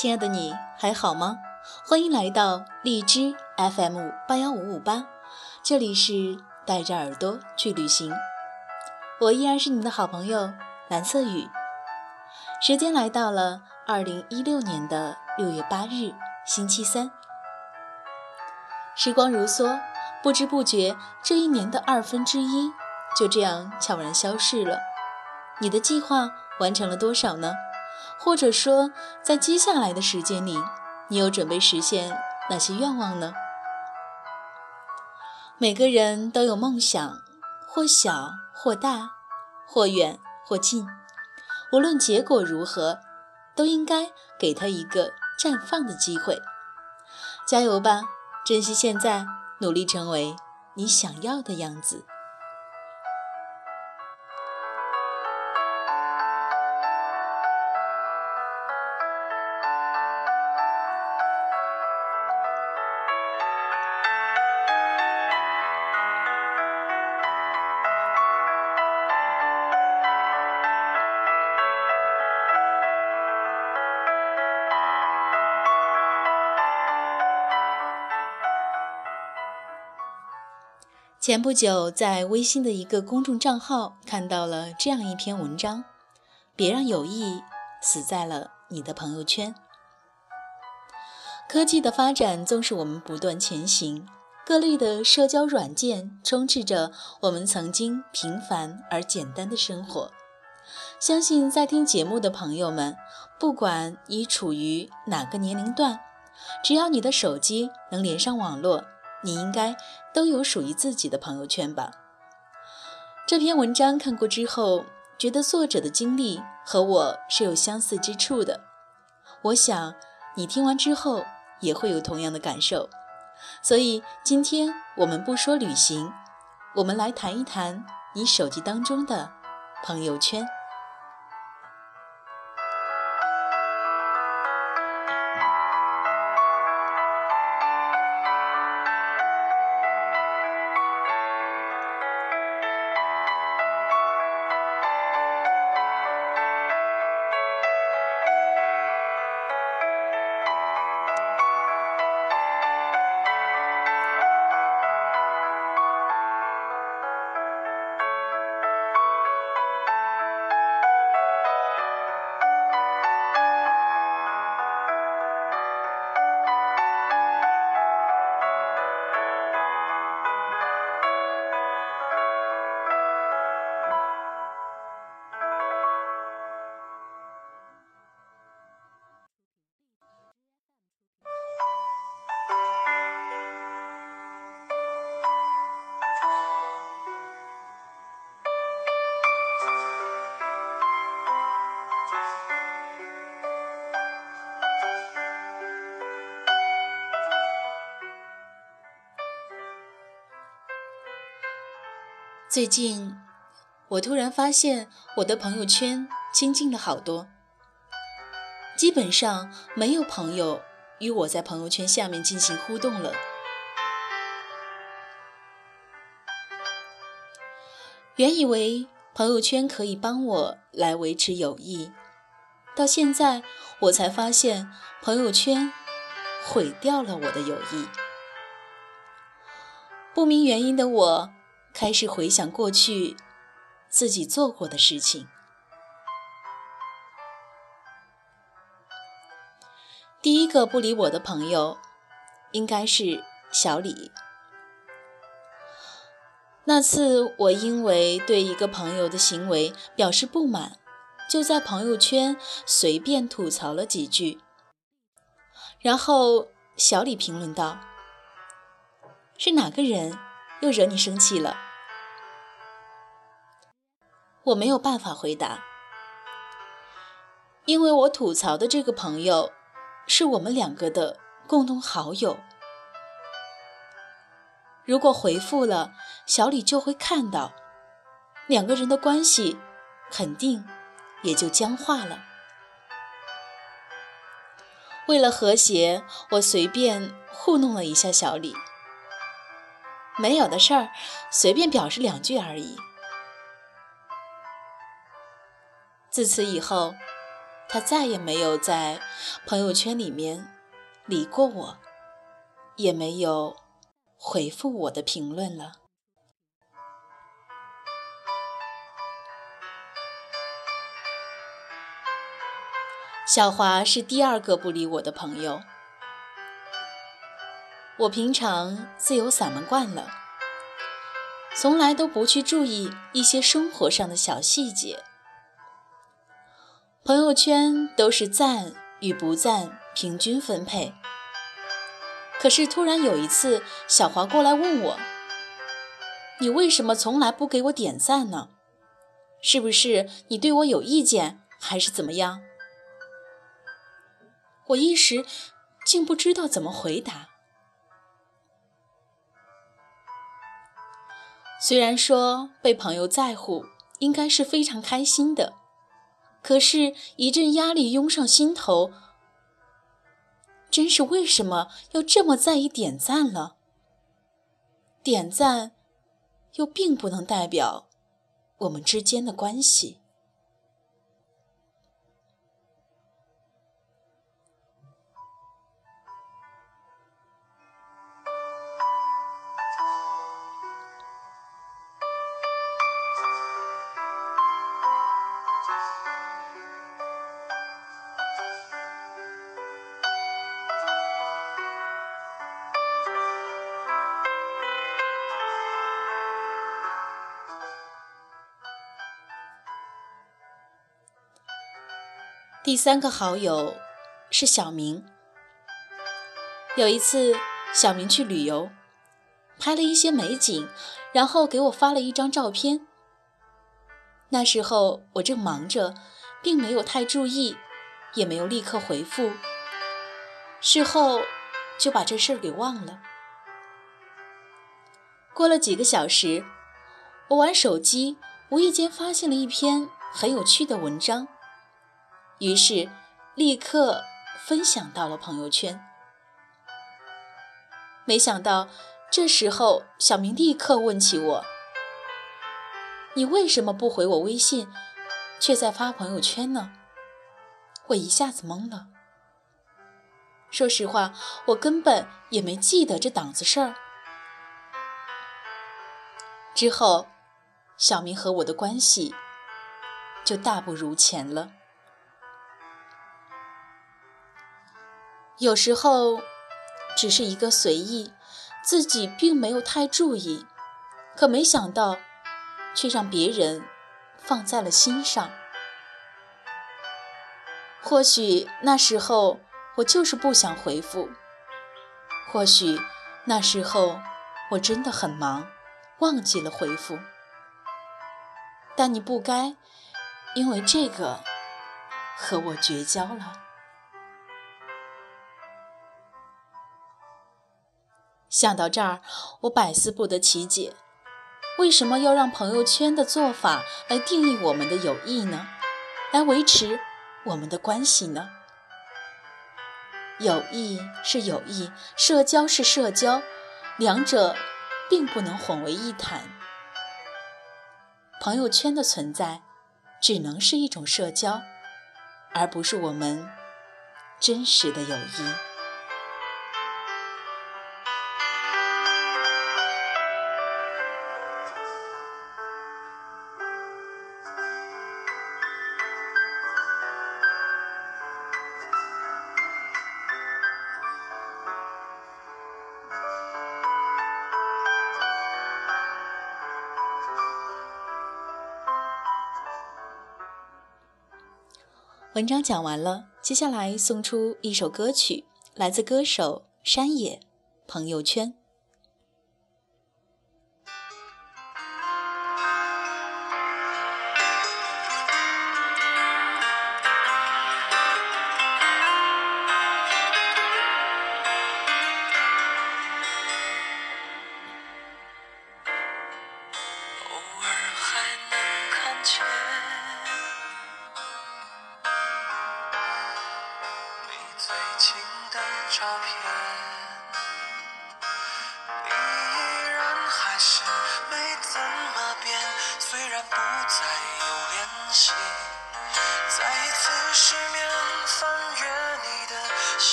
亲爱的你还好吗？欢迎来到荔枝 FM 八幺五五八，这里是带着耳朵去旅行。我依然是你的好朋友蓝色雨。时间来到了二零一六年的六月八日，星期三。时光如梭，不知不觉这一年的二分之一就这样悄然消逝了。你的计划完成了多少呢？或者说，在接下来的时间里，你有准备实现哪些愿望呢？每个人都有梦想，或小或大，或远或近。无论结果如何，都应该给他一个绽放的机会。加油吧，珍惜现在，努力成为你想要的样子。前不久，在微信的一个公众账号看到了这样一篇文章：别让友谊死在了你的朋友圈。科技的发展纵使我们不断前行，各类的社交软件充斥着我们曾经平凡而简单的生活。相信在听节目的朋友们，不管你处于哪个年龄段，只要你的手机能连上网络。你应该都有属于自己的朋友圈吧？这篇文章看过之后，觉得作者的经历和我是有相似之处的。我想你听完之后也会有同样的感受。所以今天我们不说旅行，我们来谈一谈你手机当中的朋友圈。最近，我突然发现我的朋友圈清静了好多，基本上没有朋友与我在朋友圈下面进行互动了。原以为朋友圈可以帮我来维持友谊，到现在我才发现朋友圈毁掉了我的友谊。不明原因的我。开始回想过去自己做过的事情。第一个不理我的朋友，应该是小李。那次我因为对一个朋友的行为表示不满，就在朋友圈随便吐槽了几句。然后小李评论道：“是哪个人又惹你生气了？”我没有办法回答，因为我吐槽的这个朋友是我们两个的共同好友。如果回复了，小李就会看到，两个人的关系肯定也就僵化了。为了和谐，我随便糊弄了一下小李，没有的事儿，随便表示两句而已。自此以后，他再也没有在朋友圈里面理过我，也没有回复我的评论了。小华是第二个不理我的朋友。我平常自由散漫惯了，从来都不去注意一些生活上的小细节。朋友圈都是赞与不赞平均分配。可是突然有一次，小华过来问我：“你为什么从来不给我点赞呢？是不是你对我有意见，还是怎么样？”我一时竟不知道怎么回答。虽然说被朋友在乎，应该是非常开心的，可是，一阵压力涌上心头。真是为什么要这么在意点赞了？点赞，又并不能代表我们之间的关系。第三个好友是小明。有一次，小明去旅游，拍了一些美景，然后给我发了一张照片。那时候我正忙着，并没有太注意，也没有立刻回复。事后就把这事儿给忘了。过了几个小时，我玩手机，无意间发现了一篇很有趣的文章。于是，立刻分享到了朋友圈。没想到，这时候小明立刻问起我：“你为什么不回我微信，却在发朋友圈呢？”我一下子懵了。说实话，我根本也没记得这档子事儿。之后，小明和我的关系就大不如前了。有时候，只是一个随意，自己并没有太注意，可没想到，却让别人放在了心上。或许那时候我就是不想回复，或许那时候我真的很忙，忘记了回复。但你不该因为这个和我绝交了。想到这儿，我百思不得其解：为什么要让朋友圈的做法来定义我们的友谊呢？来维持我们的关系呢？友谊是友谊，社交是社交，两者并不能混为一谈。朋友圈的存在，只能是一种社交，而不是我们真实的友谊。文章讲完了，接下来送出一首歌曲，来自歌手山野，《朋友圈》。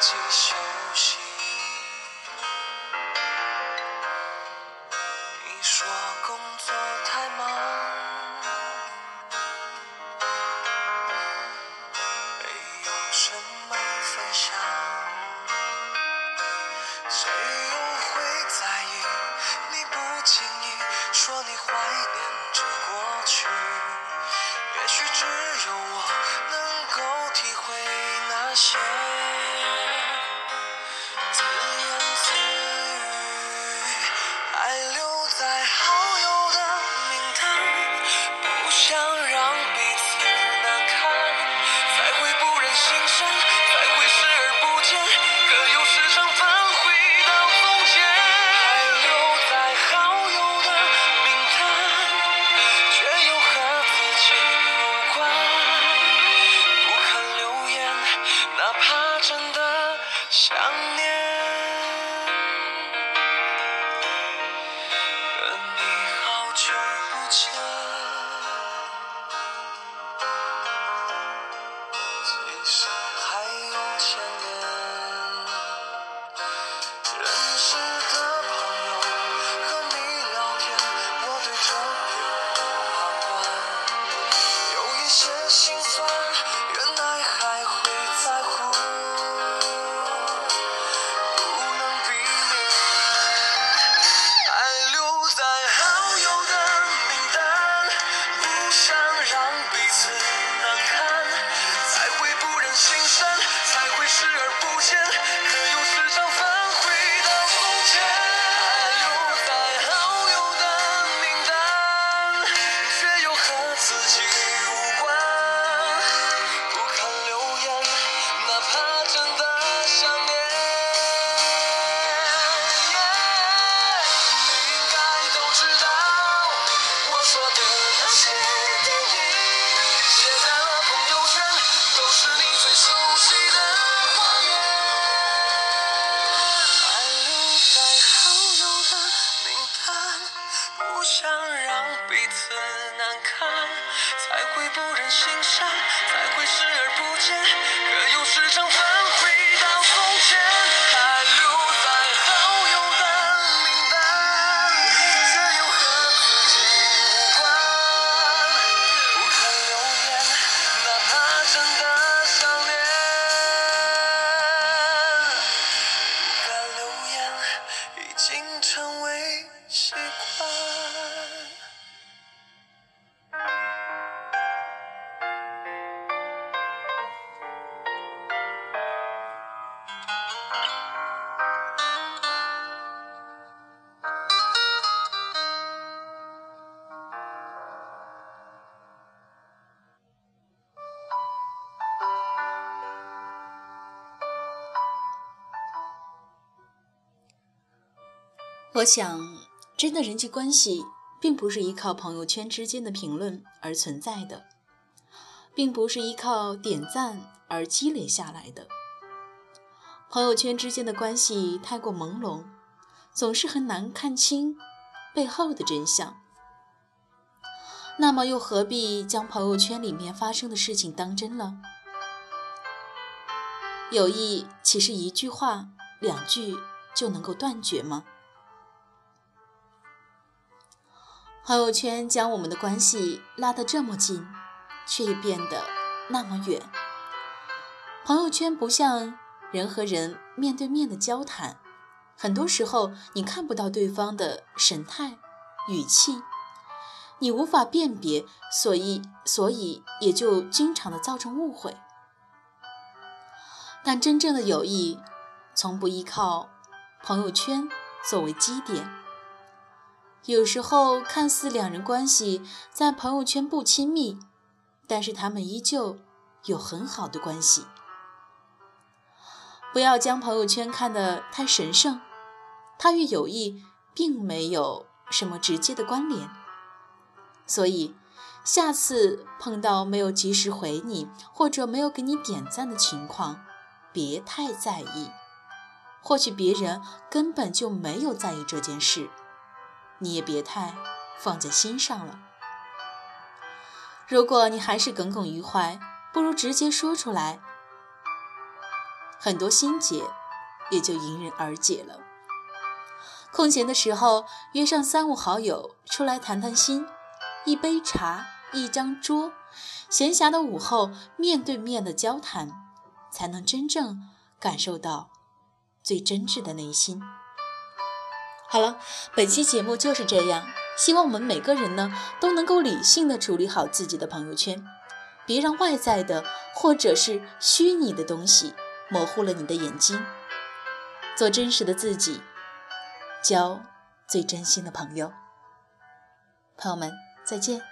继续。我想，真的人际关系并不是依靠朋友圈之间的评论而存在的，并不是依靠点赞而积累下来的。朋友圈之间的关系太过朦胧，总是很难看清背后的真相。那么，又何必将朋友圈里面发生的事情当真了？友谊岂是一句话、两句就能够断绝吗？朋友圈将我们的关系拉得这么近，却也变得那么远。朋友圈不像人和人面对面的交谈，很多时候你看不到对方的神态、语气，你无法辨别，所以所以也就经常的造成误会。但真正的友谊，从不依靠朋友圈作为基点。有时候看似两人关系在朋友圈不亲密，但是他们依旧有很好的关系。不要将朋友圈看得太神圣，它与友谊并没有什么直接的关联。所以，下次碰到没有及时回你或者没有给你点赞的情况，别太在意。或许别人根本就没有在意这件事。你也别太放在心上了。如果你还是耿耿于怀，不如直接说出来。很多心结也就迎刃而解了。空闲的时候，约上三五好友出来谈谈心，一杯茶，一张桌，闲暇的午后，面对面的交谈，才能真正感受到最真挚的内心。好了，本期节目就是这样。希望我们每个人呢，都能够理性的处理好自己的朋友圈，别让外在的或者是虚拟的东西模糊了你的眼睛。做真实的自己，交最真心的朋友。朋友们，再见。